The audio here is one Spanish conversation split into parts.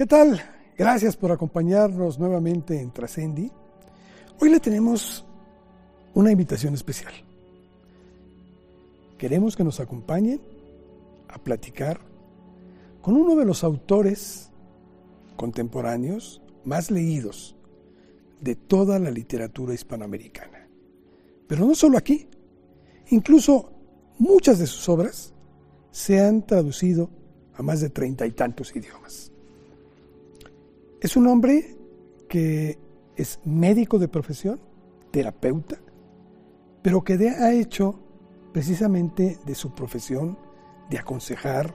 ¿Qué tal? Gracias por acompañarnos nuevamente en Trascendi. Hoy le tenemos una invitación especial. Queremos que nos acompañen a platicar con uno de los autores contemporáneos más leídos de toda la literatura hispanoamericana. Pero no solo aquí, incluso muchas de sus obras se han traducido a más de treinta y tantos idiomas. Es un hombre que es médico de profesión, terapeuta, pero que ha hecho precisamente de su profesión de aconsejar,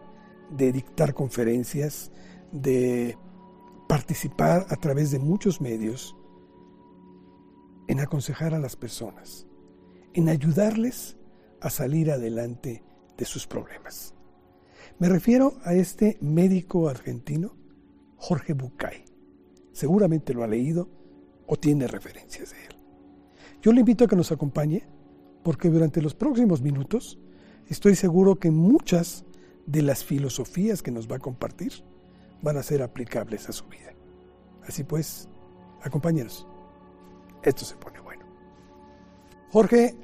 de dictar conferencias, de participar a través de muchos medios en aconsejar a las personas, en ayudarles a salir adelante de sus problemas. Me refiero a este médico argentino, Jorge Bucay seguramente lo ha leído o tiene referencias de él. Yo le invito a que nos acompañe porque durante los próximos minutos estoy seguro que muchas de las filosofías que nos va a compartir van a ser aplicables a su vida. Así pues, acompáñenos. Esto se pone bueno. Jorge,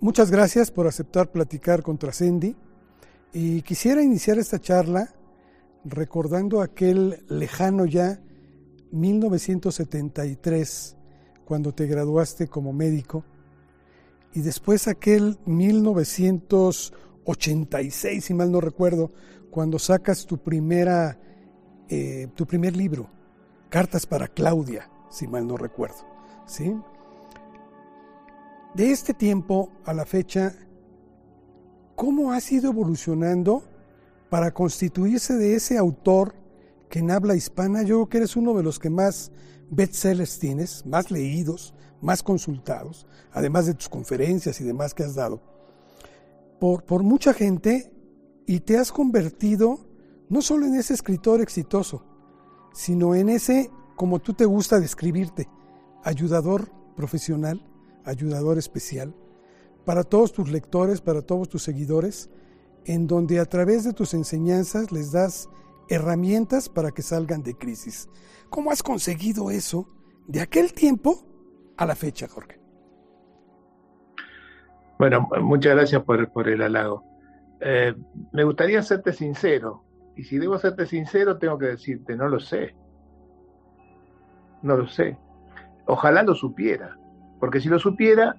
muchas gracias por aceptar platicar con Trascendi y quisiera iniciar esta charla recordando aquel lejano ya 1973, cuando te graduaste como médico, y después aquel 1986, si mal no recuerdo, cuando sacas tu primera, eh, tu primer libro, Cartas para Claudia, si mal no recuerdo, ¿sí? De este tiempo a la fecha, ¿cómo has ido evolucionando para constituirse de ese autor que en habla hispana yo creo que eres uno de los que más bestsellers tienes, más leídos, más consultados, además de tus conferencias y demás que has dado, por, por mucha gente y te has convertido no solo en ese escritor exitoso, sino en ese, como tú te gusta describirte, ayudador profesional, ayudador especial, para todos tus lectores, para todos tus seguidores, en donde a través de tus enseñanzas les das herramientas para que salgan de crisis. ¿Cómo has conseguido eso de aquel tiempo a la fecha, Jorge? Bueno, muchas gracias por, el halago. Eh, me gustaría serte sincero, y si debo serte sincero, tengo que decirte, no lo sé. No lo sé. Ojalá lo supiera, porque si lo supiera,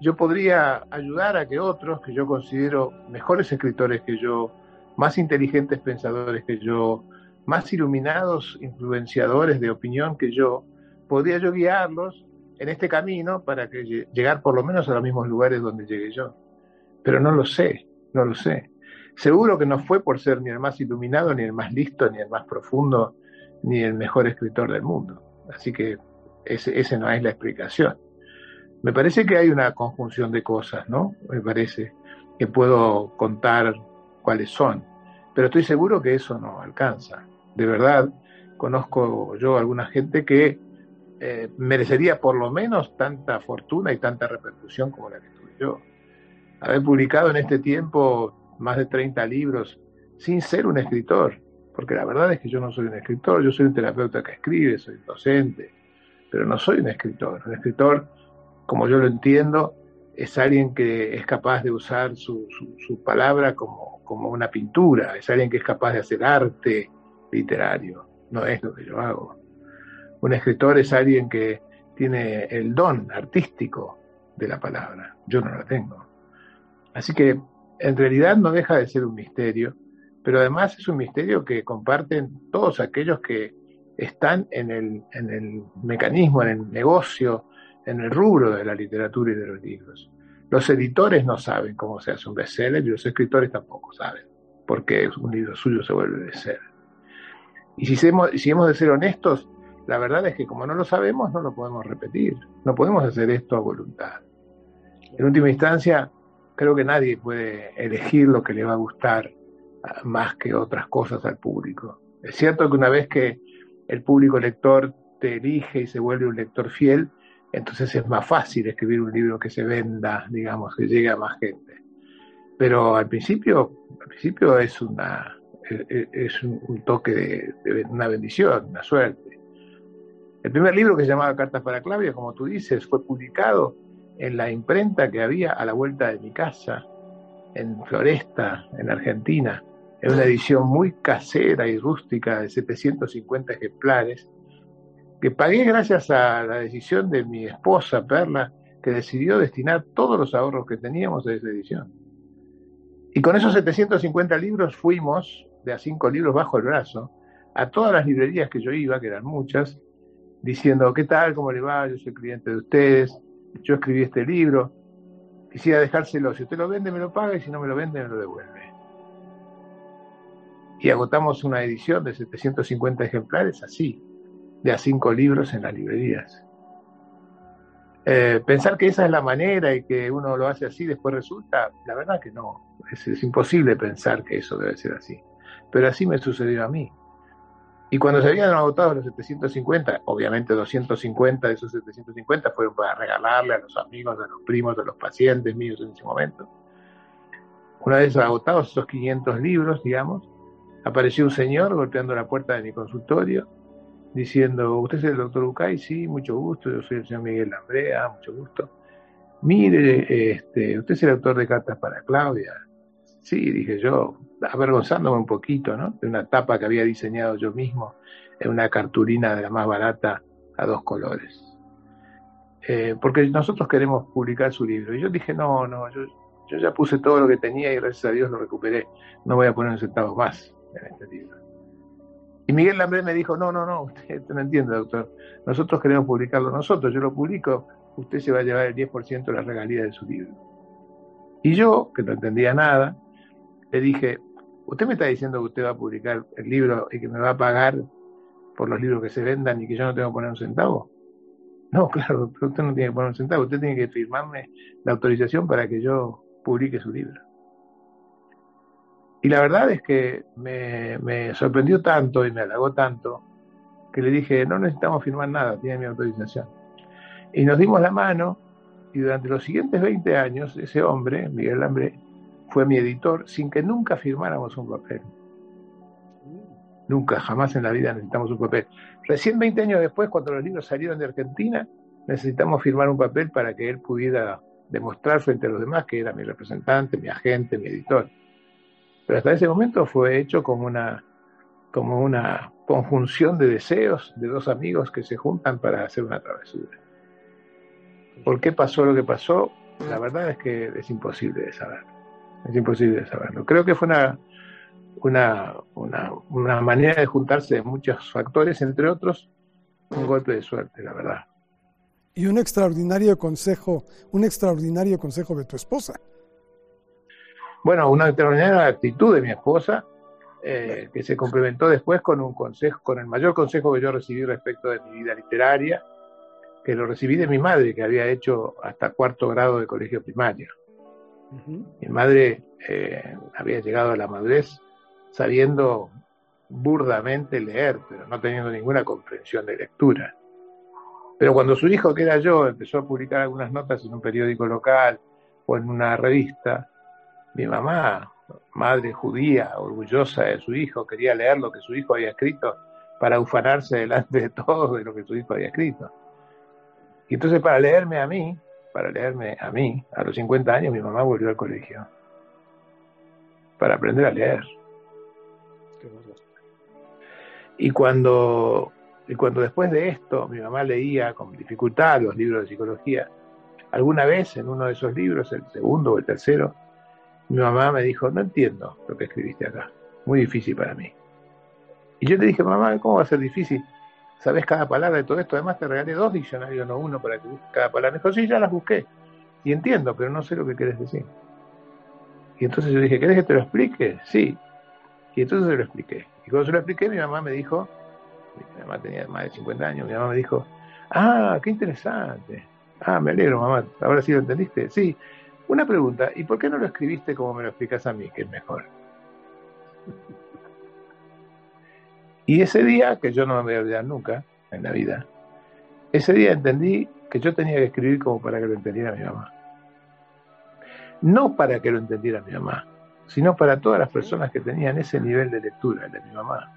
yo podría ayudar a que otros, que yo considero mejores escritores que yo, más inteligentes pensadores que yo, más iluminados influenciadores de opinión que yo, podría yo guiarlos en este camino para que llegar por lo menos a los mismos lugares donde llegué yo. Pero no lo sé, no lo sé. Seguro que no fue por ser ni el más iluminado, ni el más listo, ni el más profundo, ni el mejor escritor del mundo. Así que ese, no es la explicación. Me parece que hay una conjunción de cosas, ¿no? Me parece que puedo contar cuáles son. Pero estoy seguro que eso no alcanza. De verdad, conozco yo a alguna gente que eh, merecería por lo menos tanta fortuna y tanta repercusión como la que tuve yo. Haber publicado en este tiempo más de 30 libros sin ser un escritor, porque la verdad es que yo no soy un escritor, yo soy un terapeuta que escribe, soy docente, pero no soy un escritor. Un escritor, como yo lo entiendo, es alguien que es capaz de usar su, palabra como, como, una pintura, es alguien que es capaz de hacer arte literario, no es lo que yo hago. Un escritor es alguien que tiene el don artístico de la palabra, yo no la tengo. Así que en realidad no deja de ser un misterio, pero además es un misterio que comparten todos aquellos que están en el, en el mecanismo, en el negocio, en el rubro de la literatura y de los libros. Los editores no saben cómo se hace un bestseller y los escritores tampoco saben por qué un libro suyo se vuelve bestseller. Y si hemos, si hemos de ser honestos, la verdad es que como no lo sabemos, no lo podemos repetir. No podemos hacer esto a voluntad. En última instancia, creo que nadie puede elegir lo que le va a gustar ah, más que otras cosas al público. Es cierto que una vez que el público lector te elige y se vuelve un lector fiel, entonces es más fácil escribir un libro que se venda, digamos, que llegue a más gente. Pero al principio, al principio es una, es, un, toque de, una bendición, una suerte. El primer libro que se llamaba Cartas para Claudia, como tú dices, fue publicado en la imprenta que había a la vuelta de mi casa, en Floresta, en Argentina. Es una edición muy casera y rústica de 750 ejemplares, que pagué gracias a la decisión de mi esposa, Perla, que decidió destinar todos los ahorros que teníamos a esa edición. Y con esos 750 libros fuimos, de a cinco libros bajo el brazo, a todas las librerías que yo iba, que eran muchas, diciendo, ¿qué tal? ¿Cómo le va? Yo soy cliente de ustedes, yo escribí este libro, quisiera dejárselo, si usted lo vende me lo paga y si no me lo vende me lo devuelve. Y agotamos una edición de 750 ejemplares así, de a cinco libros en las librerías. Eh, pensar que esa es la manera y que uno lo hace así después resulta, la verdad que no, es, imposible pensar que eso debe ser así. Pero así me sucedió a mí. Y cuando se habían agotado los 750, obviamente 250 de esos 750 fueron para regalarle a los amigos, a los primos, a los pacientes míos en ese momento. Una vez agotados esos 500 libros, digamos, apareció un señor golpeando la puerta de mi consultorio diciendo, ¿usted es el doctor Ucay? Sí, mucho gusto, yo soy el señor Miguel Lambrea, mucho gusto. Mire, este, usted es el autor de Cartas para Claudia. Sí, dije yo, avergonzándome un poquito, ¿no? De una tapa que había diseñado yo mismo, en una cartulina de la más barata a dos colores. Eh, porque nosotros queremos publicar su libro. Y yo dije, no, no, yo, yo ya puse todo lo que tenía y gracias a Dios lo recuperé. No voy a poner un centavo más en este libro. Y Miguel Lambré me dijo, no, no, no, usted no entiende, doctor. Nosotros queremos publicarlo nosotros, yo lo publico, usted se va a llevar el 10% de la regalía de su libro. Y yo, que no entendía nada, le dije, ¿usted me está diciendo que usted va a publicar el libro y que me va a pagar por los libros que se vendan y que yo no tengo que poner un centavo? No, claro, usted no tiene que poner un centavo, usted tiene que firmarme la autorización para que yo publique su libro. Y la verdad es que me, sorprendió tanto y me halagó tanto que le dije, no necesitamos firmar nada, tiene mi autorización. Y nos dimos la mano y durante los siguientes 20 años ese hombre, Miguel Lambré, fue mi editor sin que nunca firmáramos un papel. Nunca, jamás en la vida necesitamos un papel. Recién 20 años después, cuando los libros salieron de Argentina, necesitamos firmar un papel para que él pudiera demostrar frente a los demás que era mi representante, mi agente, mi editor. Pero hasta ese momento fue hecho como una, como una conjunción de deseos de dos amigos que se juntan para hacer una travesura. ¿Por qué pasó lo que pasó? La verdad es que es imposible de saberlo. Es imposible de saberlo. Creo que fue una, una, una, una manera de juntarse de muchos factores, entre otros, un golpe de suerte, la verdad. Y un extraordinario consejo, un extraordinario consejo de tu esposa. Bueno, una extraordinaria actitud de mi esposa, eh, que se complementó después con un consejo, con el mayor consejo que yo recibí respecto de mi vida literaria, que lo recibí de mi madre, que había hecho hasta cuarto grado de colegio primario. Mi madre eh, había llegado a la madurez sabiendo burdamente leer, pero no teniendo ninguna comprensión de lectura. Pero cuando su hijo, que era yo, empezó a publicar algunas notas en un periódico local o en una revista, mi mamá, madre judía, orgullosa de su hijo, quería leer lo que su hijo había escrito para ufanarse delante de todos de lo que su hijo había escrito. Y entonces para leerme a mí, para leerme a mí, a los 50 años mi mamá volvió al colegio para aprender a leer. Y cuando, y cuando después de esto mi mamá leía con dificultad los libros de psicología, alguna vez en uno de esos libros, el segundo o el tercero, mi mamá me dijo, no entiendo lo que escribiste acá, muy difícil para mí. Y yo le dije, mamá, ¿cómo va a ser difícil? ¿Sabes cada palabra de todo esto? Además te regalé dos diccionarios, no uno, para que busques cada palabra. Me dijo, sí, ya las busqué. Y entiendo, pero no sé lo que quieres decir. Y entonces yo dije, ¿querés que te lo explique? Sí. Y entonces se lo expliqué. Y cuando se lo expliqué, mi mamá me dijo, mi mamá tenía más de 50 años, mi mamá me dijo, ah, qué interesante. Ah, me alegro, mamá. Ahora sí lo entendiste. Sí, una pregunta, ¿y por qué no lo escribiste como me lo explicas a mí, que es mejor? Y ese día, que yo no me voy a olvidar nunca en la vida, ese día entendí que yo tenía que escribir como para que lo entendiera mi mamá. No para que lo entendiera mi mamá, sino para todas las personas que tenían ese nivel de lectura, el de mi mamá,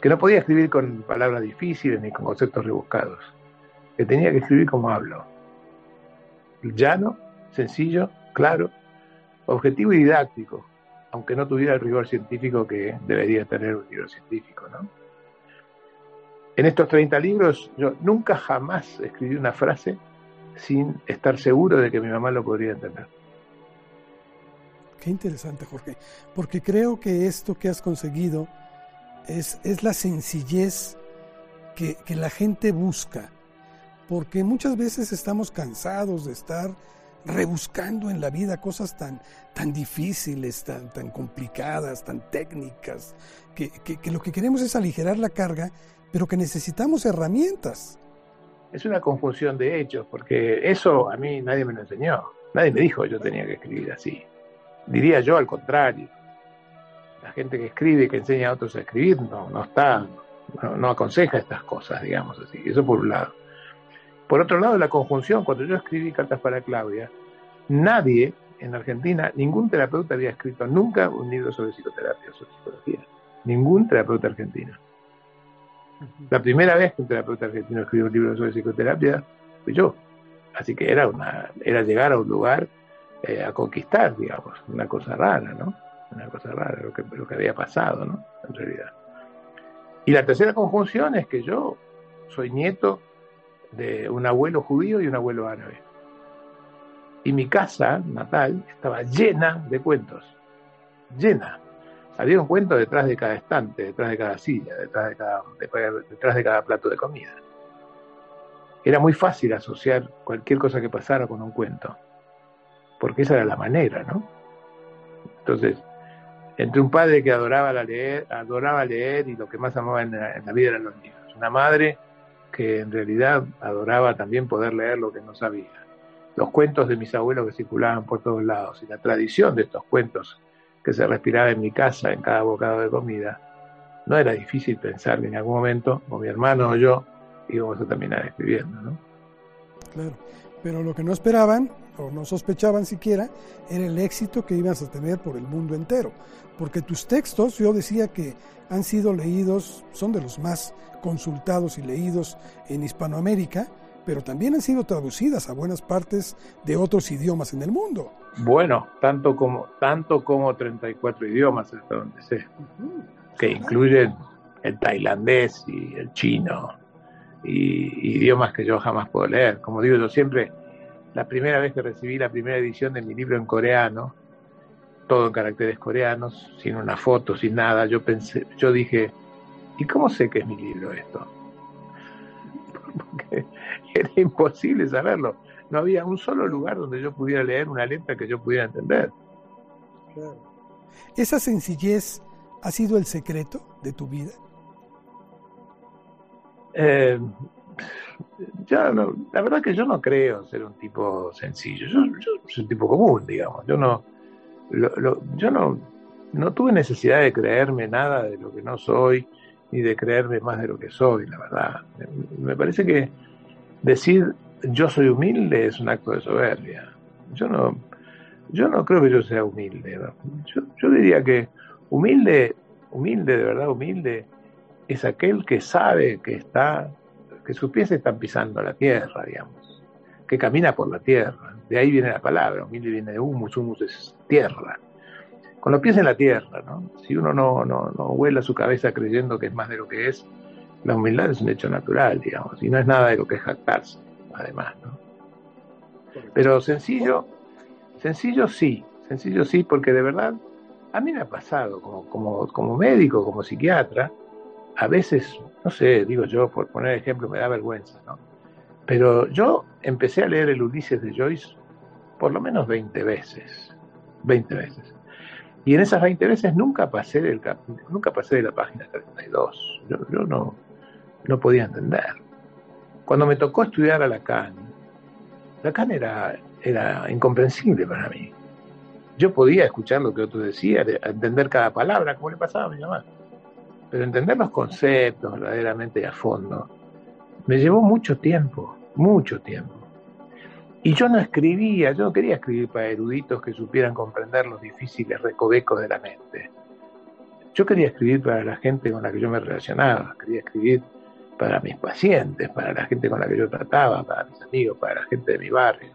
que no podía escribir con palabras difíciles ni con conceptos rebuscados, que tenía que escribir como hablo, llano, sencillo, claro, objetivo y didáctico, aunque no tuviera el rigor científico que debería tener un libro científico, ¿no? En estos 30 libros yo nunca jamás escribí una frase sin estar seguro de que mi mamá lo podría entender. Qué interesante, Jorge, porque creo que esto que has conseguido es, es la sencillez que, que, la gente busca, porque muchas veces estamos cansados de estar rebuscando en la vida cosas tan, tan difíciles, tan, tan complicadas, tan técnicas, que, que lo que queremos es aligerar la carga pero que necesitamos herramientas. Es una confusión de hechos, porque eso a mí nadie me lo enseñó. Nadie me dijo que yo tenía que escribir así. Diría yo al contrario. La gente que escribe que enseña a otros a escribir no, no está, no, aconseja estas cosas, digamos así. Eso por un lado. Por otro lado, la conjunción, cuando yo escribí cartas para Claudia, nadie en Argentina, ningún terapeuta había escrito nunca un libro sobre psicoterapia o sobre psicología. Ningún terapeuta argentino. La primera vez que un terapeuta argentino escribió un libro sobre psicoterapia fui yo. Así que era, una, era llegar a un lugar eh, a conquistar, digamos, una cosa rara, ¿no? Una cosa rara, lo que, lo que había pasado, ¿no? En realidad. Y la tercera conjunción es que yo soy nieto de un abuelo judío y un abuelo árabe. Y mi casa natal estaba llena de cuentos, llena. Había un cuento detrás de cada estante, detrás de cada silla, detrás de cada, detrás de cada plato de comida. Era muy fácil asociar cualquier cosa que pasara con un cuento, porque esa era la manera, ¿no? Entonces, entre un padre que adoraba leer, adoraba leer y lo que más amaba en la, vida eran los libros, una madre que en realidad adoraba también poder leer lo que no sabía, los cuentos de mis abuelos que circulaban por todos lados y la tradición de estos cuentos que se respiraba en mi casa en cada bocado de comida, no era difícil pensar que en algún momento, o mi hermano o yo, íbamos a terminar escribiendo, ¿no? Claro, pero lo que no esperaban, o no sospechaban siquiera, era el éxito que ibas a tener por el mundo entero. Porque tus textos, yo decía que han sido leídos, son de los más consultados y leídos en Hispanoamérica, pero también han sido traducidas a buenas partes de otros idiomas en el mundo. Bueno, tanto como, tanto como 34 idiomas hasta donde sé, que incluyen el tailandés y el chino, y idiomas que yo jamás puedo leer. Como digo yo siempre, la primera vez que recibí la primera edición de mi libro en coreano, todo en caracteres coreanos, sin una foto, sin nada, yo pensé, yo dije, ¿y cómo sé que es mi libro esto? Porque era imposible saberlo. No había un solo lugar donde yo pudiera leer una letra que yo pudiera entender. ¿Esa sencillez ha sido el secreto de tu vida? Eh, ya la verdad que yo no creo ser un tipo sencillo. Yo, soy un tipo común, digamos. Yo no, yo no, no tuve necesidad de creerme nada de lo que no soy ni de creerme más de lo que soy, la verdad. Me parece que decir yo soy humilde es un acto de soberbia. Yo no, yo no creo que yo sea humilde. Yo, diría que humilde, humilde, de verdad humilde, es aquel que sabe que está, que sus pies están pisando la tierra, digamos, que camina por la tierra. De ahí viene la palabra, humilde viene de humus, humus es tierra. Con los pies en la tierra, ¿no? Si uno no, no, no vuela su cabeza creyendo que es más de lo que es, la humildad es un hecho natural, digamos, y no es nada de lo que es jactarse, además, ¿no? Pero sencillo, sencillo sí, sencillo sí, porque de verdad a mí me ha pasado como, como, como médico, como psiquiatra, a veces, no sé, digo yo, por poner ejemplo, me da vergüenza, ¿no? Pero yo empecé a leer el Ulises de Joyce por lo menos 20 veces, 20 veces. Y en esas 20 veces nunca pasé, del, nunca pasé de la página 32. Yo, yo no, no podía entender. Cuando me tocó estudiar a Lacan, Lacan era, era incomprensible para mí. Yo podía escuchar lo que otro decía, entender cada palabra, como le pasaba a mi mamá. Pero entender los conceptos verdaderamente a fondo me llevó mucho tiempo, mucho tiempo. Y yo no escribía, yo no quería escribir para eruditos que supieran comprender los difíciles recovecos de la mente. Yo quería escribir para la gente con la que yo me relacionaba, quería escribir para mis pacientes, para la gente con la que yo trataba, para mis amigos, para la gente de mi barrio.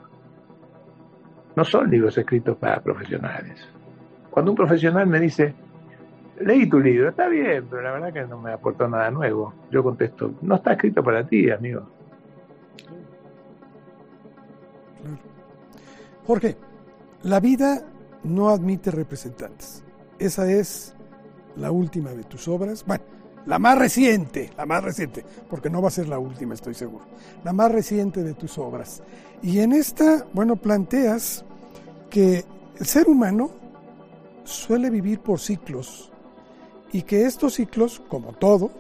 No son libros escritos para profesionales. Cuando un profesional me dice, leí tu libro, está bien, pero la verdad que no me aportó nada nuevo, yo contesto, no está escrito para ti, amigo. Jorge, la vida no admite representantes. Esa es la última de tus obras. Bueno, la más reciente, la más reciente, porque no va a ser la última, estoy seguro. La más reciente de tus obras. Y en esta, bueno, planteas que el ser humano suele vivir por ciclos y que estos ciclos, como todo,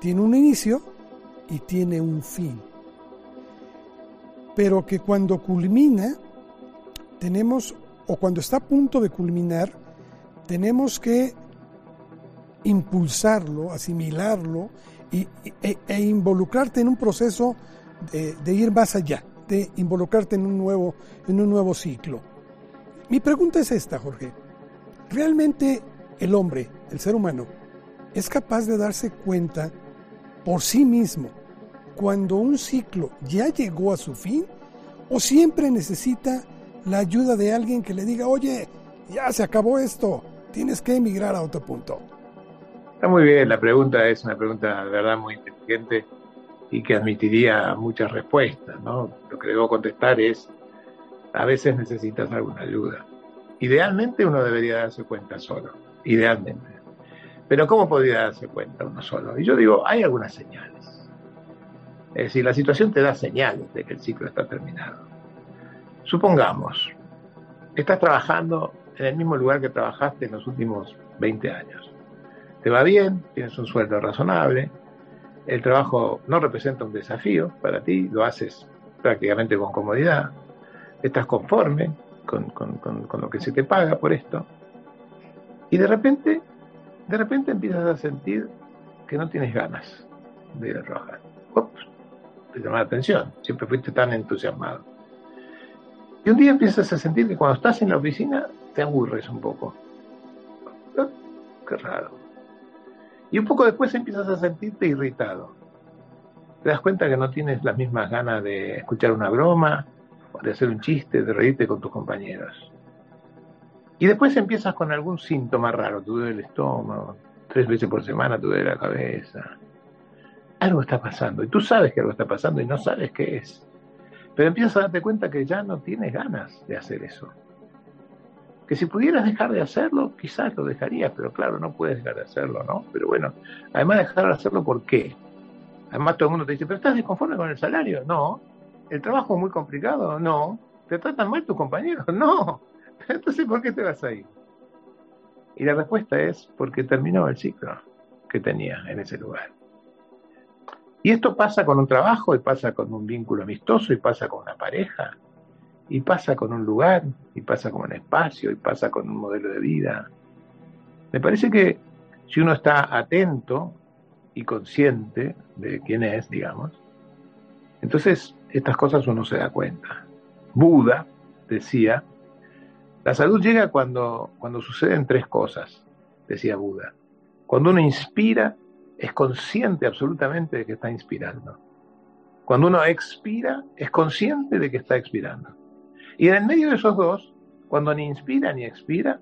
tiene un inicio y tiene un fin. Pero que cuando culmina, tenemos, o cuando está a punto de culminar, tenemos que impulsarlo, asimilarlo y, e, e, involucrarte en un proceso de, ir más allá, de involucrarte en un, nuevo, en un nuevo ciclo. Mi pregunta es esta, Jorge. ¿Realmente el hombre, el ser humano, es capaz de darse cuenta por sí mismo cuando un ciclo ya llegó a su fin o siempre necesita la ayuda de alguien que le diga, oye, ya se acabó esto, tienes que emigrar a otro punto? Está muy bien, la pregunta es una pregunta de verdad muy inteligente y que admitiría muchas respuestas, ¿no? Lo que debo contestar es, a veces necesitas alguna ayuda. Idealmente uno debería darse cuenta solo, idealmente. Pero ¿cómo podría darse cuenta uno solo? Y yo digo, hay algunas señales. Es decir, la situación te da señales de que el ciclo está terminado. Supongamos, estás trabajando en el mismo lugar que trabajaste en los últimos 20 años te va bien, tienes un sueldo razonable, el trabajo no representa un desafío para ti, lo haces prácticamente con comodidad, estás conforme con, lo que se te paga por esto, y de repente, de repente empiezas a sentir que no tienes ganas de ir a trabajar. Ups, te llama la atención, siempre fuiste tan entusiasmado. Y un día empiezas a sentir que cuando estás en la oficina te aburres un poco. Qué raro. Y un poco después empiezas a sentirte irritado. Te das cuenta que no tienes las mismas ganas de escuchar una broma, de hacer un chiste, de reírte con tus compañeros. Y después empiezas con algún síntoma raro, te duele el estómago, tres veces por semana te duele la cabeza. Algo está pasando, y tú sabes que algo está pasando y no sabes qué es. Pero empiezas a darte cuenta que ya no tienes ganas de hacer eso que si pudieras dejar de hacerlo, quizás lo dejarías, pero claro, no puedes dejar de hacerlo, ¿no? Pero bueno, además de dejar de hacerlo, ¿por qué? Además todo el mundo te dice, pero ¿estás desconforme con el salario? No. ¿El trabajo es muy complicado? No. ¿Te tratan mal tus compañeros? No. Entonces, ¿por qué te vas a ir? Y la respuesta es porque terminó el ciclo que tenía en ese lugar. Y esto pasa con un trabajo, y pasa con un vínculo amistoso, y pasa con una pareja, y pasa con un lugar, y pasa con un espacio, y pasa con un modelo de vida. Me parece que si uno está atento y consciente de quién es, digamos, entonces estas cosas uno se da cuenta. Buda decía, la salud llega cuando, cuando suceden tres cosas, decía Buda. Cuando uno inspira, es consciente absolutamente de que está inspirando. Cuando uno expira, es consciente de que está expirando. Y en el medio de esos dos, cuando ni inspira ni expira,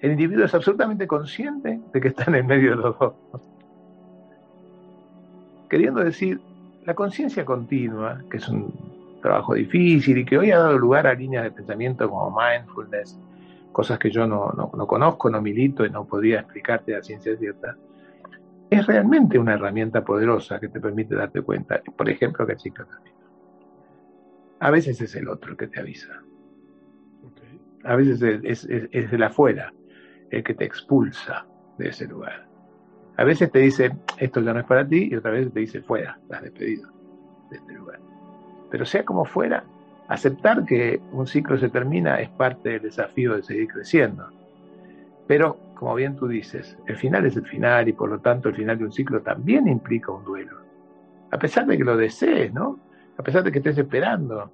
el individuo es absolutamente consciente de que está en el medio de los dos. Queriendo decir, la conciencia continua, que es un trabajo difícil y que hoy ha dado lugar a líneas de pensamiento como mindfulness, cosas que yo no, no, conozco, no milito y no podría explicarte a ciencia cierta, es realmente una herramienta poderosa que te permite darte cuenta, por ejemplo, que el ciclo termina. A veces es el otro el que te avisa. A veces es, es, el afuera el que te expulsa de ese lugar. A veces te dice, esto ya no es para ti, y otra vez te dice, fuera, estás despedido de este lugar. Pero sea como fuera, aceptar que un ciclo se termina es parte del desafío de seguir creciendo. Pero, como bien tú dices, el final es el final y por lo tanto el final de un ciclo también implica un duelo. A pesar de que lo desees, ¿no? a pesar de que estés esperando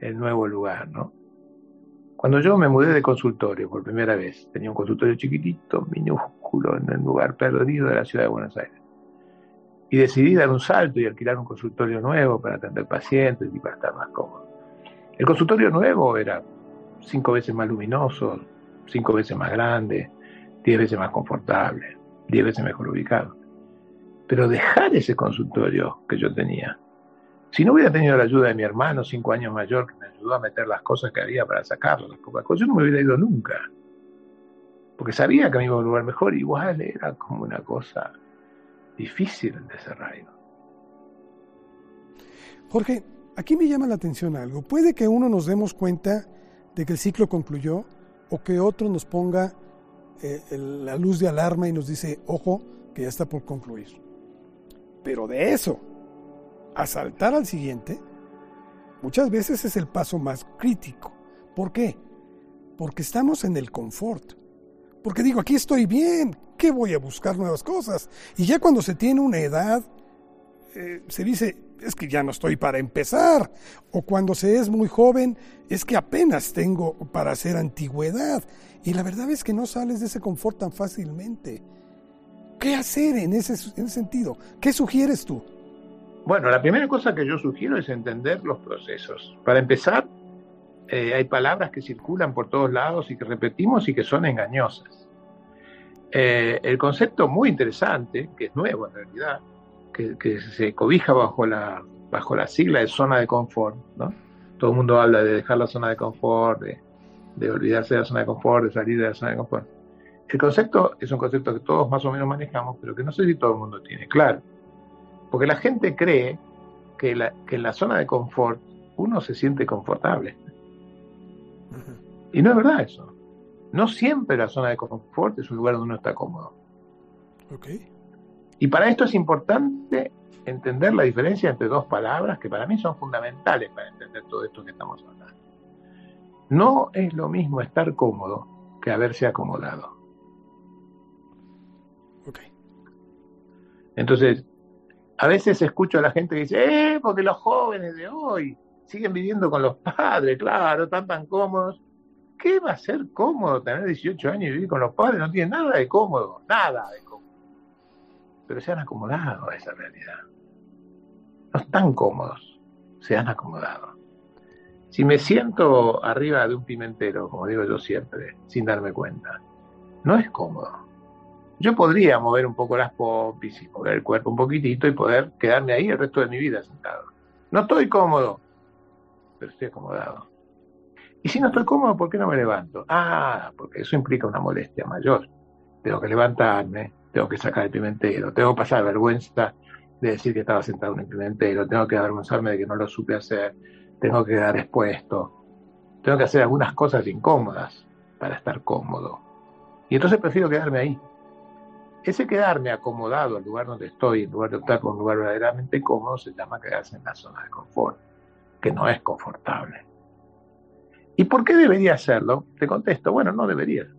el nuevo lugar, ¿no? Cuando yo me mudé de consultorio por primera vez, tenía un consultorio chiquitito, minúsculo, en el lugar perdido de la ciudad de Buenos Aires. Y decidí dar un salto y alquilar un consultorio nuevo para atender pacientes y para estar más cómodo. El consultorio nuevo era cinco veces más luminoso, cinco veces más grande, diez veces más confortable, diez veces mejor ubicado. Pero dejar ese consultorio que yo tenía, si no hubiera tenido la ayuda de mi hermano, cinco años mayor, que me ayudó a meter las cosas que había para sacarlo, las pocas cosas, yo no me hubiera ido nunca. Porque sabía que me iba a un lugar mejor, igual era como una cosa difícil el desarraigo. Jorge, aquí me llama la atención algo. Puede que uno nos demos cuenta de que el ciclo concluyó o que otro nos ponga eh, la luz de alarma y nos dice, ojo, que ya está por concluir. Pero de eso a saltar al siguiente, muchas veces es el paso más crítico. ¿Por qué? Porque estamos en el confort. Porque digo, aquí estoy bien, ¿qué voy a buscar nuevas cosas? Y ya cuando se tiene una edad, eh, se dice, es que ya no estoy para empezar. O cuando se es muy joven, es que apenas tengo para hacer antigüedad. Y la verdad es que no sales de ese confort tan fácilmente. ¿Qué hacer en ese, en ese sentido? ¿Qué sugieres tú? Bueno, la primera cosa que yo sugiero es entender los procesos. Para empezar, eh, hay palabras que circulan por todos lados y que repetimos y que son engañosas. Eh, el concepto muy interesante, que es nuevo en realidad, que, se cobija bajo la, bajo la sigla de zona de confort, ¿no? Todo el mundo habla de dejar la zona de confort, de, de olvidarse de la zona de confort, de salir de la zona de confort. El concepto es un concepto que todos más o menos manejamos, pero que no sé si todo el mundo tiene claro. Porque la gente cree que, en la zona de confort uno se siente confortable. Y no es verdad eso. No siempre la zona de confort es un lugar donde uno está cómodo. Y para esto es importante entender la diferencia entre dos palabras que para mí son fundamentales para entender todo esto que estamos hablando. No es lo mismo estar cómodo que haberse acomodado. Entonces, a veces escucho a la gente que dice, eh, porque los jóvenes de hoy siguen viviendo con los padres, claro, están tan cómodos. ¿Qué va a ser cómodo tener 18 años y vivir con los padres? No tiene nada de cómodo, nada de cómodo. Pero se han acomodado a esa realidad. No están cómodos, se han acomodado. Si me siento arriba de un pimentero, como digo yo siempre, sin darme cuenta, no es cómodo yo podría mover un poco las popis y mover el cuerpo un poquitito y poder quedarme ahí el resto de mi vida sentado. No estoy cómodo, pero estoy acomodado. Y si no estoy cómodo, ¿por qué no me levanto? Ah, porque eso implica una molestia mayor. Tengo que levantarme, tengo que sacar el pimentero, tengo que pasar vergüenza de decir que estaba sentado en el pimentero, tengo que avergonzarme de que no lo supe hacer, tengo que quedar expuesto, tengo que hacer algunas cosas incómodas para estar cómodo. Y entonces prefiero quedarme ahí, ese quedarme acomodado al lugar donde estoy, en lugar de optar por un lugar verdaderamente cómodo, se llama quedarse en la zona de confort, que no es confortable. ¿Y por qué debería hacerlo? Te contesto, bueno, no debería hacerlo.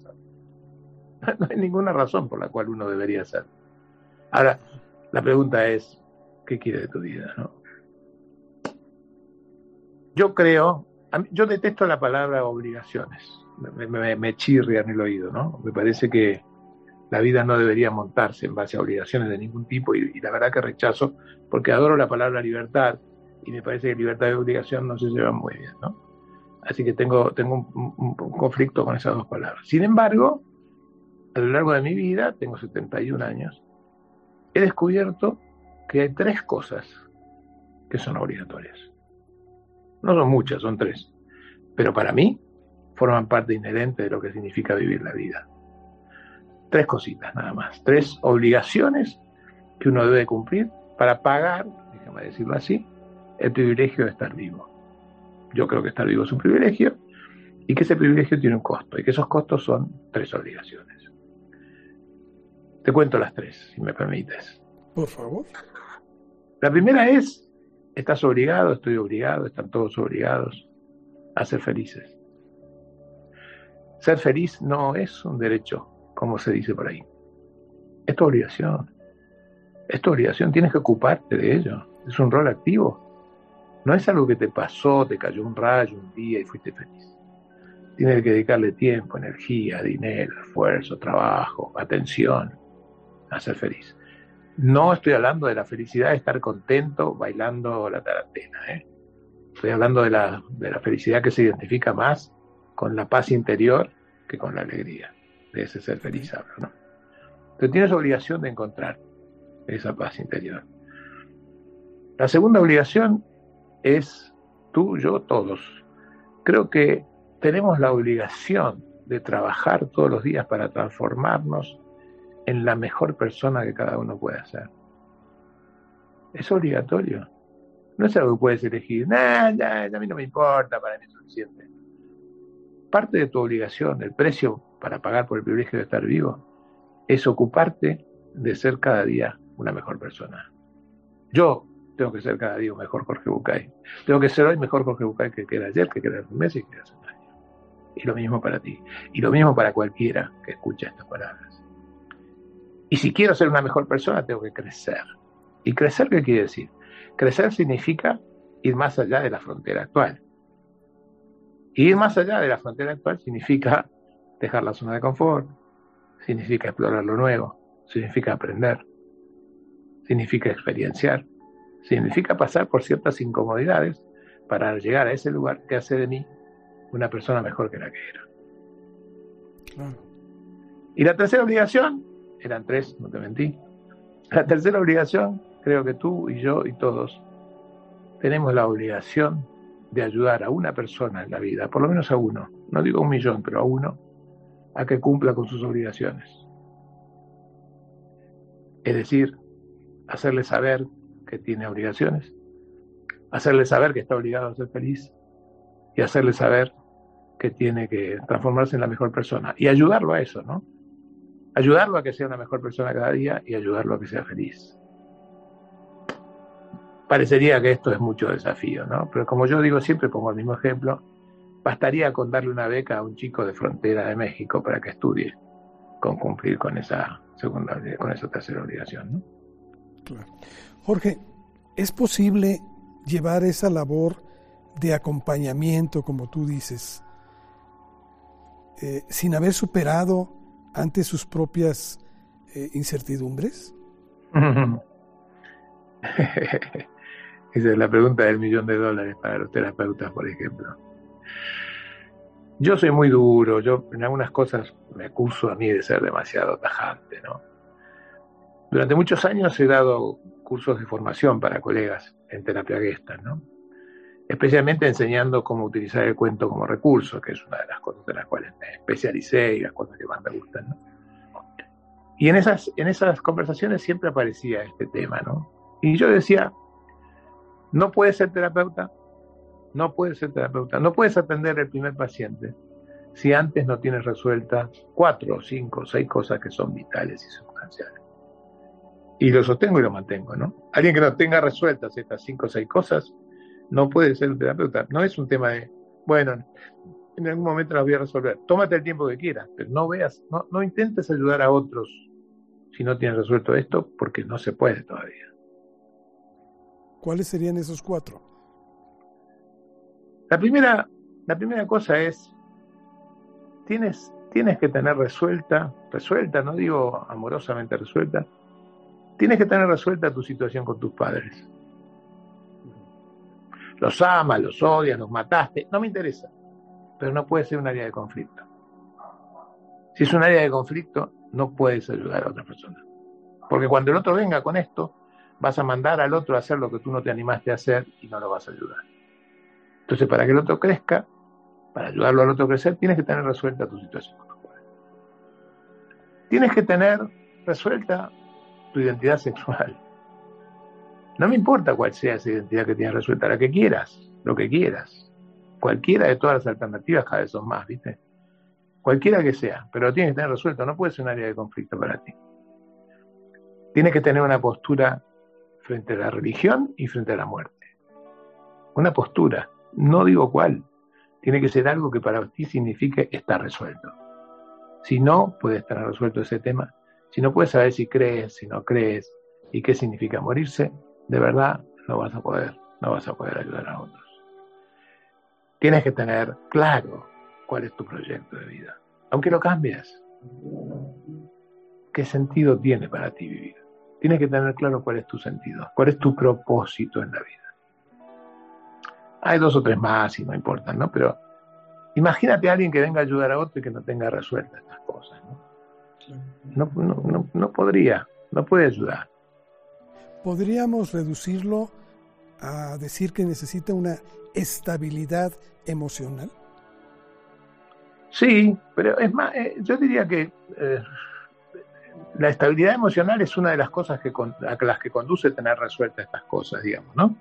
No hay ninguna razón por la cual uno debería hacerlo. Ahora, la pregunta es, ¿qué quiere de tu vida? Yo creo, yo detesto la palabra obligaciones, me, me, en el oído, ¿no? Me parece que la vida no debería montarse en base a obligaciones de ningún tipo y, la verdad que rechazo porque adoro la palabra libertad y me parece que libertad y obligación no se llevan muy bien, ¿no? Así que tengo, tengo un, conflicto con esas dos palabras. Sin embargo, a lo largo de mi vida, tengo 71 años, he descubierto que hay tres cosas que son obligatorias. No son muchas, son tres. Pero para mí forman parte inherente de lo que significa vivir la vida tres cositas nada más, tres obligaciones que uno debe cumplir para pagar, déjame decirlo así, el privilegio de estar vivo. Yo creo que estar vivo es un privilegio y que ese privilegio tiene un costo y que esos costos son tres obligaciones. Te cuento las tres, si me permites. Por favor. La primera es, estás obligado, estoy obligado, están todos obligados a ser felices. Ser feliz no es un derecho, como se dice por ahí. Es tu obligación. Es tu obligación, tienes que ocuparte de ello. Es un rol activo. No es algo que te pasó, te cayó un rayo un día y fuiste feliz. Tienes que dedicarle tiempo, energía, dinero, esfuerzo, trabajo, atención a ser feliz. No estoy hablando de la felicidad de estar contento bailando la tarantela. ¿eh? Estoy hablando de la, de la felicidad que se identifica más con la paz interior que con la alegría. De ese ser feliz hablo, ¿no? Pero tienes obligación de encontrar esa paz interior. La segunda obligación es tú, yo, todos. Creo que tenemos la obligación de trabajar todos los días para transformarnos en la mejor persona que cada uno puede ser. Es obligatorio. No es algo que puedes elegir. Nada, a mí no me importa, para mí es suficiente. Parte de tu obligación, el precio para pagar por el privilegio de estar vivo, es ocuparte de ser cada día una mejor persona. Yo tengo que ser cada día mejor Jorge Bucay. Tengo que ser hoy mejor Jorge Bucay que era ayer, que era hace un mes y que hace un año. Y lo mismo para ti. Y lo mismo para cualquiera que escucha estas palabras. Y si quiero ser una mejor persona, tengo que crecer. ¿Y crecer qué quiere decir? Crecer significa ir más allá de la frontera actual. Y ir más allá de la frontera actual significa dejar la zona de confort, significa explorar lo nuevo, significa aprender, significa experienciar, significa pasar por ciertas incomodidades para llegar a ese lugar que hace de mí una persona mejor que la que era. Y la tercera obligación, eran tres, no te mentí, la tercera obligación creo que tú y yo y todos tenemos la obligación de ayudar a una persona en la vida, por lo menos a uno, no digo un millón, pero a uno, a que cumpla con sus obligaciones. Es decir, hacerle saber que tiene obligaciones, hacerle saber que está obligado a ser feliz y hacerle saber que tiene que transformarse en la mejor persona y ayudarlo a eso, ¿no? Ayudarlo a que sea una mejor persona cada día y ayudarlo a que sea feliz parecería que esto es mucho desafío, ¿no? Pero como yo digo siempre, pongo el mismo ejemplo, bastaría con darle una beca a un chico de frontera de México para que estudie con cumplir con esa segunda, con esa tercera obligación, ¿no? Jorge, ¿es posible llevar esa labor de acompañamiento, como tú dices, eh, sin haber superado ante sus propias eh, incertidumbres? Esa es la pregunta del millón de dólares para los terapeutas, por ejemplo. Yo soy muy duro, yo en algunas cosas me acuso a mí de ser demasiado tajante, ¿no? Durante muchos años he dado cursos de formación para colegas en terapia gesta, ¿no? Especialmente enseñando cómo utilizar el cuento como recurso, que es una de las cosas en las cuales me especialicé y las cosas que más me gustan, ¿no? Y en esas, en esas conversaciones siempre aparecía este tema, ¿no? Y yo decía, no puedes ser terapeuta, no puedes ser terapeuta, no puedes atender el primer paciente si antes no tienes resueltas cuatro, cinco, seis cosas que son vitales y sustanciales. Y lo sostengo y lo mantengo, ¿no? Alguien que no tenga resueltas estas cinco o seis cosas no puede ser un terapeuta. No es un tema de, bueno, en algún momento las voy a resolver. Tómate el tiempo que quieras, pero no veas, no, no intentes ayudar a otros si no tienes resuelto esto, porque no se puede todavía. ¿Cuáles serían esos cuatro? La primera, la primera cosa es, tienes, tienes que tener resuelta, resuelta, no digo amorosamente resuelta, tienes que tener resuelta tu situación con tus padres. Los amas, los odias, los mataste, no me interesa, pero no puede ser un área de conflicto. Si es un área de conflicto, no puedes ayudar a otra persona. Porque cuando el otro venga con esto, vas a mandar al otro a hacer lo que tú no te animaste a hacer y no lo vas a ayudar. Entonces, para que el otro crezca, para ayudarlo al otro a crecer, tienes que tener resuelta tu situación. Tienes que tener resuelta tu identidad sexual. No me importa cuál sea esa identidad que tienes resuelta, la que quieras, lo que quieras. Cualquiera de todas las alternativas, cada vez son más, ¿viste? Cualquiera que sea, pero lo tienes que tener resuelto, no puede ser un área de conflicto para ti. Tienes que tener una postura frente a la religión y frente a la muerte. Una postura, no digo cuál, tiene que ser algo que para ti signifique estar resuelto. Si no puede estar resuelto ese tema, si no puedes saber si crees, si no crees y qué significa morirse, de verdad no vas a poder no vas a poder ayudar a otros. Tienes que tener claro cuál es tu proyecto de vida. Aunque lo cambies, ¿qué sentido tiene para ti vivir? Tienes que tener claro cuál es tu sentido, cuál es tu propósito en la vida. Hay dos o tres más y no importan, ¿no? Pero imagínate a alguien que venga a ayudar a otro y que no tenga resueltas estas cosas, ¿no? No, no, no podría, no puede ayudar. ¿Podríamos reducirlo a decir que necesita una estabilidad emocional? Sí, pero es más, eh, yo diría que eh, la estabilidad emocional es una de las cosas que a las que conduce tener resueltas estas cosas, digamos, ¿no?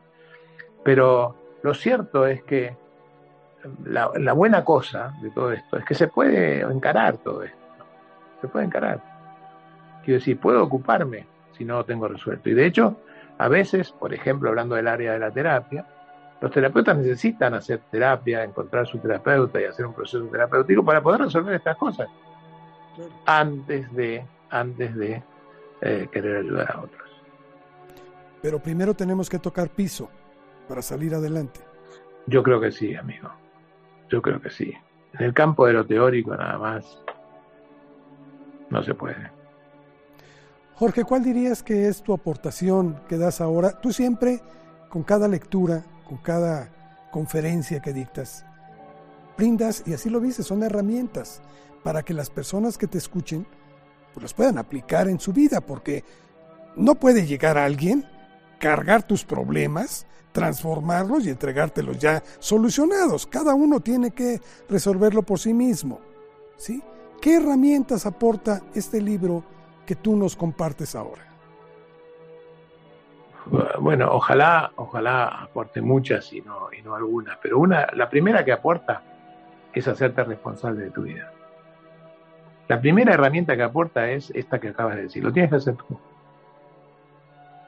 Pero lo cierto es que la, la, buena cosa de todo esto es que se puede encarar todo esto, se puede encarar. Quiero decir, puedo ocuparme si no lo tengo resuelto. Y de hecho, a veces, por ejemplo, hablando del área de la terapia, los terapeutas necesitan hacer terapia, encontrar su terapeuta y hacer un proceso terapéutico para poder resolver estas cosas antes de, antes de eh, querer ayudar a otros. Pero primero tenemos que tocar piso para salir adelante. Yo creo que sí, amigo. Yo creo que sí. En el campo de lo teórico nada más no se puede. Jorge, ¿cuál dirías que es tu aportación que das ahora? Tú siempre, con cada lectura, con cada conferencia que dictas, brindas, y así lo dices, son herramientas para que las personas que te escuchen pues las puedan aplicar en su vida, porque no puede llegar alguien, cargar tus problemas, transformarlos y entregártelos ya solucionados. Cada uno tiene que resolverlo por sí mismo. ¿sí? ¿Qué herramientas aporta este libro que tú nos compartes ahora? Bueno, ojalá, ojalá aporte muchas y no, y no algunas, pero una, la primera que aporta es hacerte responsable de tu vida. La primera herramienta que aporta es esta que acabas de decir, lo tienes que hacer tú.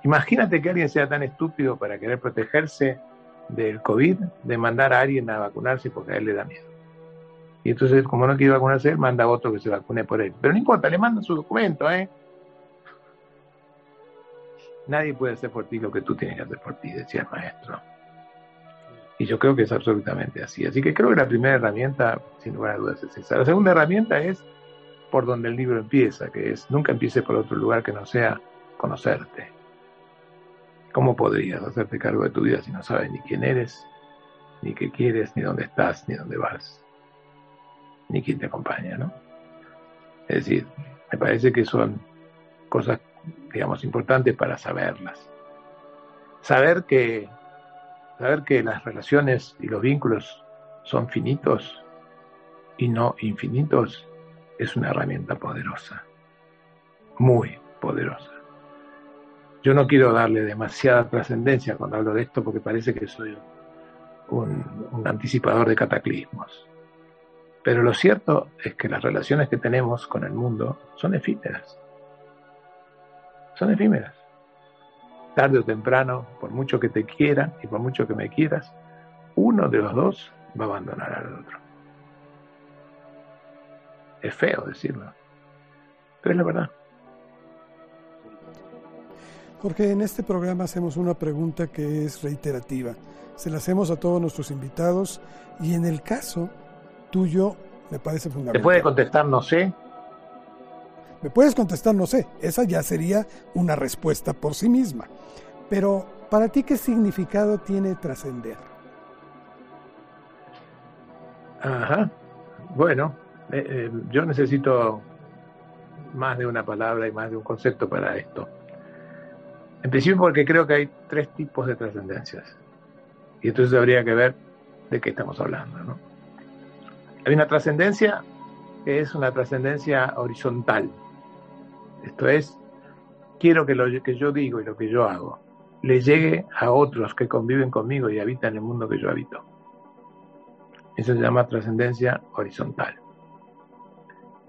Imagínate que alguien sea tan estúpido para querer protegerse del COVID, de mandar a alguien a vacunarse porque a él le da miedo. Y entonces, como no quiere vacunarse manda a otro que se vacune por él. Pero no importa, le manda su documento, ¿eh? Nadie puede hacer por ti lo que tú tienes que hacer por ti, decía el maestro. Y yo creo que es absolutamente así. Así que creo que la primera herramienta, sin lugar a dudas, es esa. La segunda herramienta es por donde el libro empieza, que es nunca empiece por otro lugar que no sea conocerte. ¿Cómo podrías hacerte cargo de tu vida si no sabes ni quién eres, ni qué quieres, ni dónde estás, ni dónde vas? Ni quien te acompaña, ¿no? Es decir, me parece que son cosas, digamos, importantes para saberlas. Saber que, saber que las relaciones y los vínculos son finitos y no infinitos es una herramienta poderosa, muy poderosa. Yo no quiero darle demasiada trascendencia cuando hablo de esto porque parece que soy un, un anticipador de cataclismos. Pero lo cierto es que las relaciones que tenemos con el mundo son efímeras. Son efímeras. Tarde o temprano, por mucho que te quieran y por mucho que me quieras, uno de los dos va a abandonar al otro. Es feo decirlo, pero es la verdad. Jorge, en este programa hacemos una pregunta que es reiterativa. Se la hacemos a todos nuestros invitados y en el caso tuyo me parece fundamental. ¿Te puede contestar no sé? Me puedes contestar no sé. Esa ya sería una respuesta por sí misma. Pero, ¿para ti qué significado tiene trascender? Ajá. Bueno, eh, eh, yo necesito más de una palabra y más de un concepto para esto. En principio porque creo que hay tres tipos de trascendencias. Y entonces habría que ver de qué estamos hablando, ¿no? Hay una trascendencia que es una trascendencia horizontal. Esto es, quiero que lo que yo digo y lo que yo hago le llegue a otros que conviven conmigo y habitan el mundo que yo habito. Eso se llama trascendencia horizontal.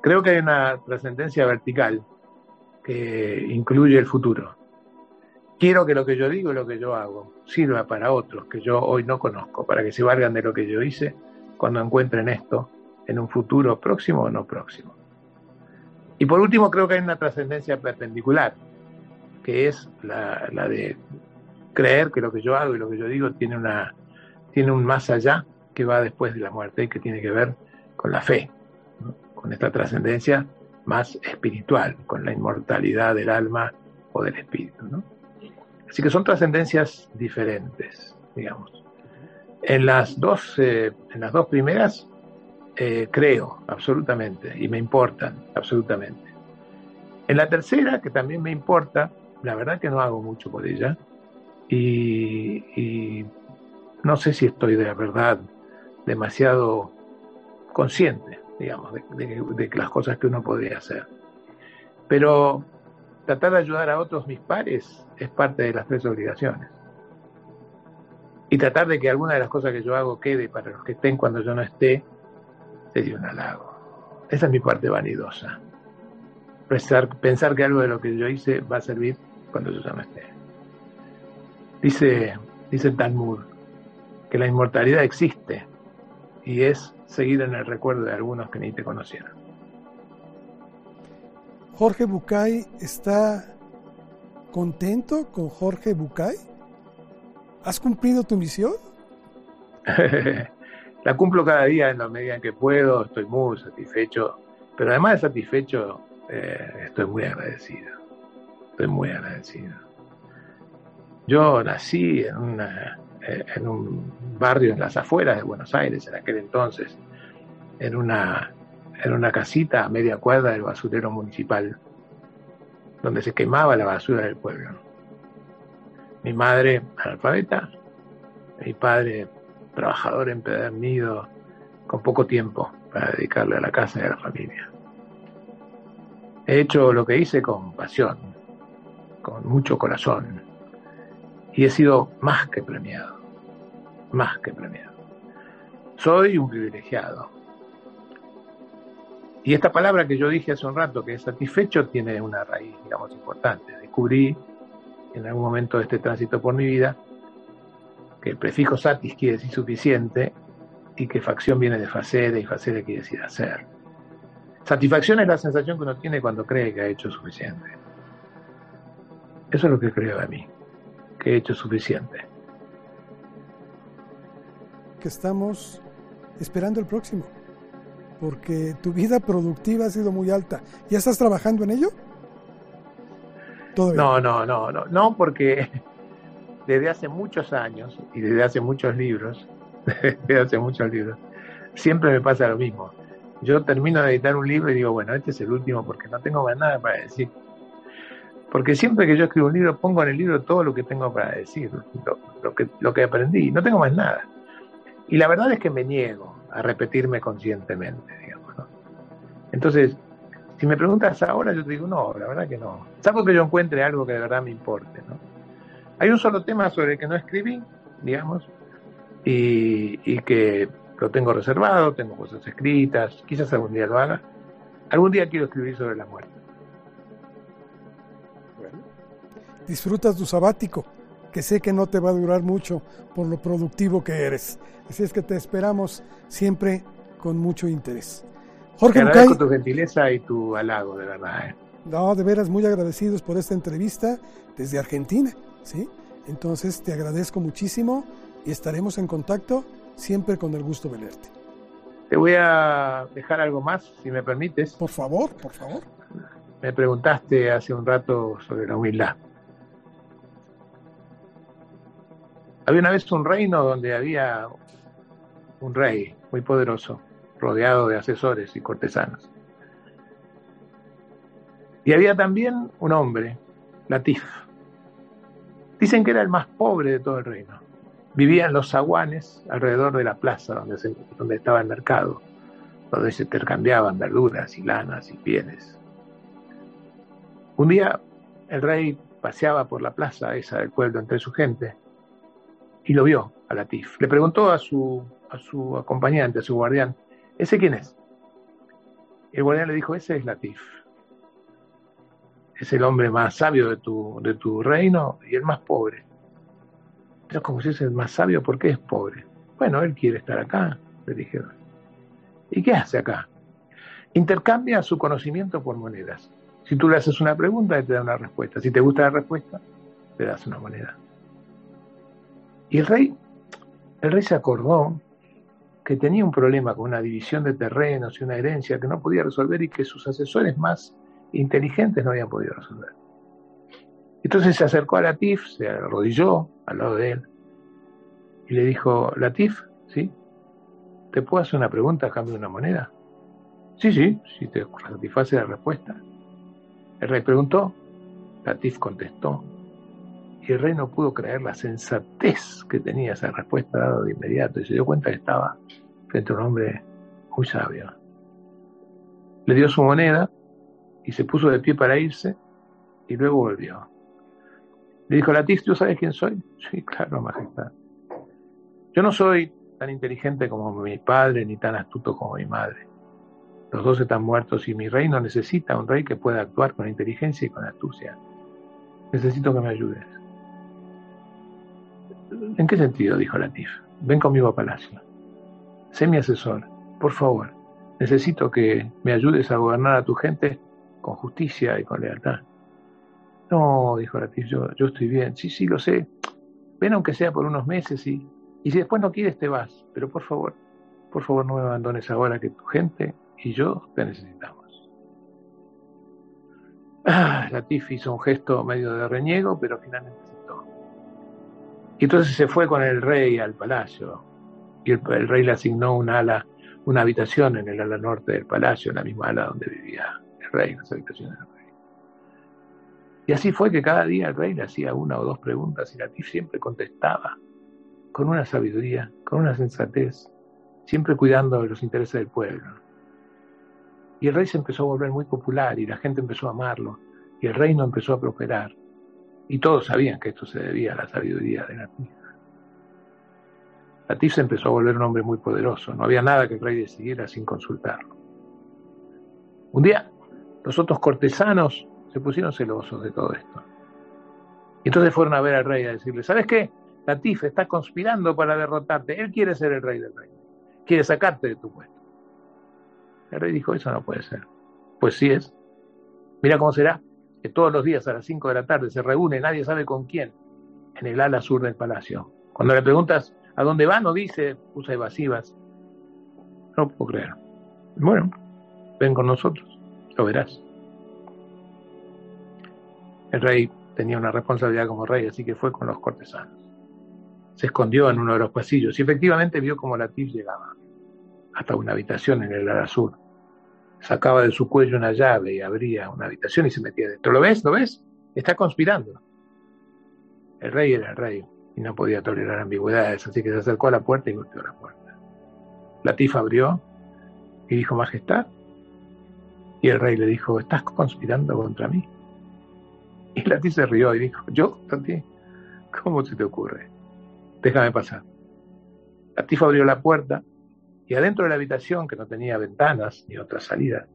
Creo que hay una trascendencia vertical que incluye el futuro. Quiero que lo que yo digo y lo que yo hago sirva para otros que yo hoy no conozco, para que se valgan de lo que yo hice cuando encuentren esto en un futuro próximo o no próximo. Y por último, creo que hay una trascendencia perpendicular, que es la, de creer que lo que yo hago y lo que yo digo tiene, una, tiene un más allá que va después de la muerte y que tiene que ver con la fe, con esta trascendencia más espiritual, con la inmortalidad del alma o del espíritu. Así que son trascendencias diferentes, digamos. En las dos, eh, en las dos primeras eh, creo absolutamente y me importan absolutamente. En la tercera, que también me importa, la verdad que no hago mucho por ella y, no sé si estoy de verdad demasiado consciente, digamos, de, de las cosas que uno podría hacer. Pero tratar de ayudar a otros mis pares es parte de las tres obligaciones. Y tratar de que alguna de las cosas que yo hago quede para los que estén cuando yo no esté, sería un halago. Esa es mi parte vanidosa. Pensar, que algo de lo que yo hice va a servir cuando yo ya no esté. Dice, dice Talmud que la inmortalidad existe y es seguir en el recuerdo de algunos que ni te conocieron. Jorge Bucay está contento con Jorge Bucay? ¿Has cumplido tu misión? la cumplo cada día en la medida en que puedo, estoy muy satisfecho, pero además de satisfecho, eh, estoy muy agradecido. Estoy muy agradecido. Yo nací en, eh, en un barrio en las afueras de Buenos Aires en aquel entonces, en una, en una casita a media cuadra del basurero municipal donde se quemaba la basura del pueblo. Mi madre analfabeta, mi padre trabajador empedernido, con poco tiempo para dedicarle a la casa y a la familia. He hecho lo que hice con pasión, con mucho corazón, y he sido más que premiado, más que premiado. Soy un privilegiado, y esta palabra que yo dije hace un rato, que es satisfecho, tiene una raíz, digamos, importante. Descubrí en algún momento de este tránsito por mi vida que el prefijo satis quiere decir suficiente y que facción viene de facere y facere quiere decir hacer. Satisfacción es la sensación que uno tiene cuando cree que ha hecho suficiente. Eso es lo que creo de mí, que he hecho suficiente. Que estamos esperando el próximo porque tu vida productiva ha sido muy alta. ¿Ya estás trabajando en ello? No, no, no, no, no, porque desde hace muchos años y desde hace muchos libros, desde hace muchos libros, siempre me pasa lo mismo. Yo termino de editar un libro y digo, bueno, este es el último porque no tengo más nada para decir. Porque siempre que yo escribo un libro, pongo en el libro todo lo que tengo para decir, lo, que, lo que aprendí, no tengo más nada. Y la verdad es que me niego a repetirme conscientemente, digamos. ¿no? Entonces, si me preguntas ahora, yo te digo, no, la verdad que no. Salvo que yo encuentre algo que de verdad me importe, ¿no? Hay un solo tema sobre el que no escribí, digamos, y, y que lo tengo reservado, tengo cosas escritas, quizás algún día lo haga. Algún día quiero escribir sobre la muerte. Bueno, disfrutas tu sabático que sé que no te va a durar mucho por lo productivo que eres. Así es que te esperamos siempre con mucho interés. Jorge te agradezco tu gentileza y tu halago, de verdad. ¿eh? No, de veras muy agradecidos por esta entrevista desde Argentina, ¿sí? Entonces te agradezco muchísimo y estaremos en contacto siempre con el gusto de verte. Te voy a dejar algo más, si me permites. Por favor, por favor. Me preguntaste hace un rato sobre la humildad. Había una vez un reino donde había un rey muy poderoso, rodeado de asesores y cortesanos. Y había también un hombre, Latif. Dicen que era el más pobre de todo el reino. Vivía en los zaguanes alrededor de la plaza donde, donde estaba el mercado, donde se intercambiaban verduras y lanas y pieles. Un día el rey paseaba por la plaza esa del pueblo entre su gente y lo vio a Latif. Le preguntó a su, a su acompañante, a su guardián, ¿ese quién es? El guardián le dijo, ese es Latif. Es el hombre más sabio de tu, de tu reino y el más pobre. Pero como si es el más sabio, ¿por qué es pobre? Bueno, él quiere estar acá, le dijeron. ¿Y qué hace acá? Intercambia su conocimiento por monedas. Si tú le haces una pregunta, él te da una respuesta. Si te gusta la respuesta, te das una moneda. Y el rey, el rey se acordó que tenía un problema con una división de terrenos y una herencia que no podía resolver y que sus asesores más inteligentes no habían podido resolver. Entonces se acercó a Latif, se arrodilló al lado de él y le dijo, Latif, ¿sí? ¿Te puedo hacer una pregunta a cambio de una moneda? Sí, sí, si te satisface la respuesta. El rey preguntó, Latif contestó, y el rey no pudo creer la sensatez que tenía esa respuesta dada de inmediato y se dio cuenta que estaba frente a un hombre muy sabio. Le dio su moneda y se puso de pie para irse y luego volvió. Le dijo, Latif, ¿tú sabes quién soy? Sí, claro, majestad. Yo no soy tan inteligente como mi padre ni tan astuto como mi madre. Los dos están muertos y mi reino necesita un rey que pueda actuar con inteligencia y con astucia. Necesito que me ayudes. ¿En qué sentido? dijo Latif. Ven conmigo a palacio. Sé mi asesor. Por favor, necesito que me ayudes a gobernar a tu gente con justicia y con lealtad. No, dijo Latif, yo, yo estoy bien. Sí, sí, lo sé. Ven aunque sea por unos meses y y si después no quieres, te vas. Pero por favor, por favor no me abandones ahora que tu gente y yo te necesitamos. Ah, Latif hizo un gesto medio de reniego, pero finalmente. Y entonces se fue con el rey al palacio. Y el, rey le asignó una ala, una habitación en el ala norte del palacio, en la misma ala donde vivía el rey, las habitaciones del rey. Y así fue que cada día el rey le hacía una o dos preguntas y Latif siempre contestaba con una sabiduría, con una sensatez, siempre cuidando de los intereses del pueblo. Y el rey se empezó a volver muy popular y la gente empezó a amarlo y el reino empezó a prosperar. Y todos sabían que esto se debía a la sabiduría de. Latif se empezó a volver un hombre muy poderoso. No había nada que el rey decidiera sin consultarlo. Un día, los otros cortesanos se pusieron celosos de todo esto. Y entonces fueron a ver al rey a decirle, ¿sabes qué? Latif está conspirando para derrotarte. Él quiere ser el rey del reino. Quiere sacarte de tu puesto. El rey dijo, eso no puede ser. Pues sí es. Mira cómo será que todos los días a las 5 de la tarde se reúne, nadie sabe con quién, en el ala sur del palacio. Cuando le preguntas a dónde va, no dice, usa evasivas. No puedo creer. Bueno, ven con nosotros, lo verás. El rey tenía una responsabilidad como rey, así que fue con los cortesanos se escondió en uno de los pasillos y efectivamente vio como Latif llegaba hasta una habitación en el ala sur. Sacaba de su cuello una llave y abría una habitación y se metía dentro. ¿Lo ves? ¿Lo ves? Está conspirando. El rey era el rey y no podía tolerar ambigüedades, así que se acercó a la puerta y golpeó la puerta. Latif abrió y dijo, Majestad. Y el rey le dijo, ¿estás conspirando contra mí? Y Latif se rió y dijo, ¿yo contra ¿Cómo se te ocurre? déjame pasar. Latif abrió la puerta y adentro de la habitación, que no tenía ventanas ni otra salida,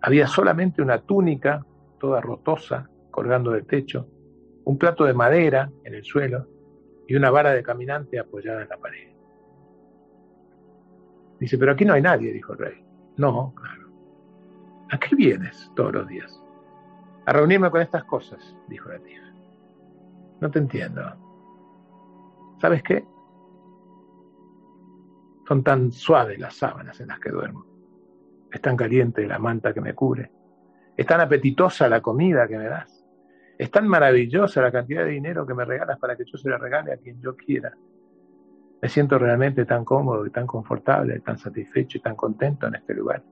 había solamente una túnica toda rotosa colgando del techo, un plato de madera en el suelo y una vara de caminante apoyada en la pared. Dice, pero aquí no hay nadie, dijo el rey. No, claro. ¿A qué vienes todos los días? A reunirme con estas cosas, dijo Latif. No te entiendo. ¿Sabes qué? Son tan suaves las sábanas en las que duermo. Es tan caliente la manta que me cubre. Es tan apetitosa la comida que me das. Es tan maravillosa la cantidad de dinero que me regalas para que yo se la regale a quien yo quiera. Me siento realmente tan cómodo y tan confortable, tan satisfecho y tan contento en este lugar.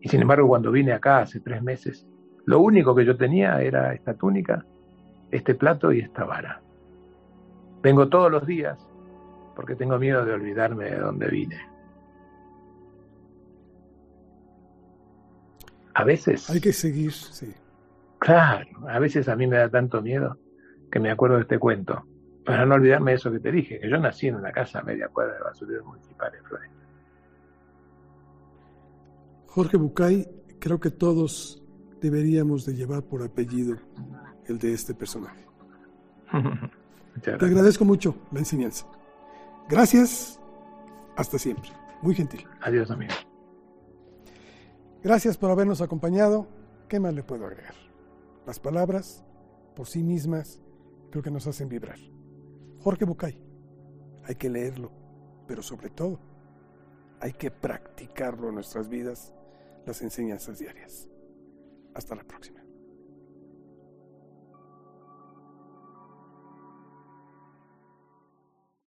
Y sin embargo, cuando vine acá hace tres meses, lo único que yo tenía era esta túnica, este plato y esta vara. Vengo todos los días porque tengo miedo de olvidarme de dónde vine. A veces... Hay que seguir, sí. Claro, a veces a mí me da tanto miedo que me acuerdo de este cuento, para no olvidarme de eso que te dije, que yo nací en una casa a media cuadra de basurero municipal en Florida. Jorge Bucay, creo que todos deberíamos de llevar por apellido el de este personaje. Te agradezco mucho la enseñanza. Gracias. Hasta siempre. Muy gentil. Adiós, amigo. Gracias por habernos acompañado. ¿Qué más le puedo agregar? Las palabras, por sí mismas, creo que nos hacen vibrar. Jorge Bucay. Hay que leerlo, pero sobre todo hay que practicarlo en nuestras vidas, las enseñanzas diarias. Hasta la próxima.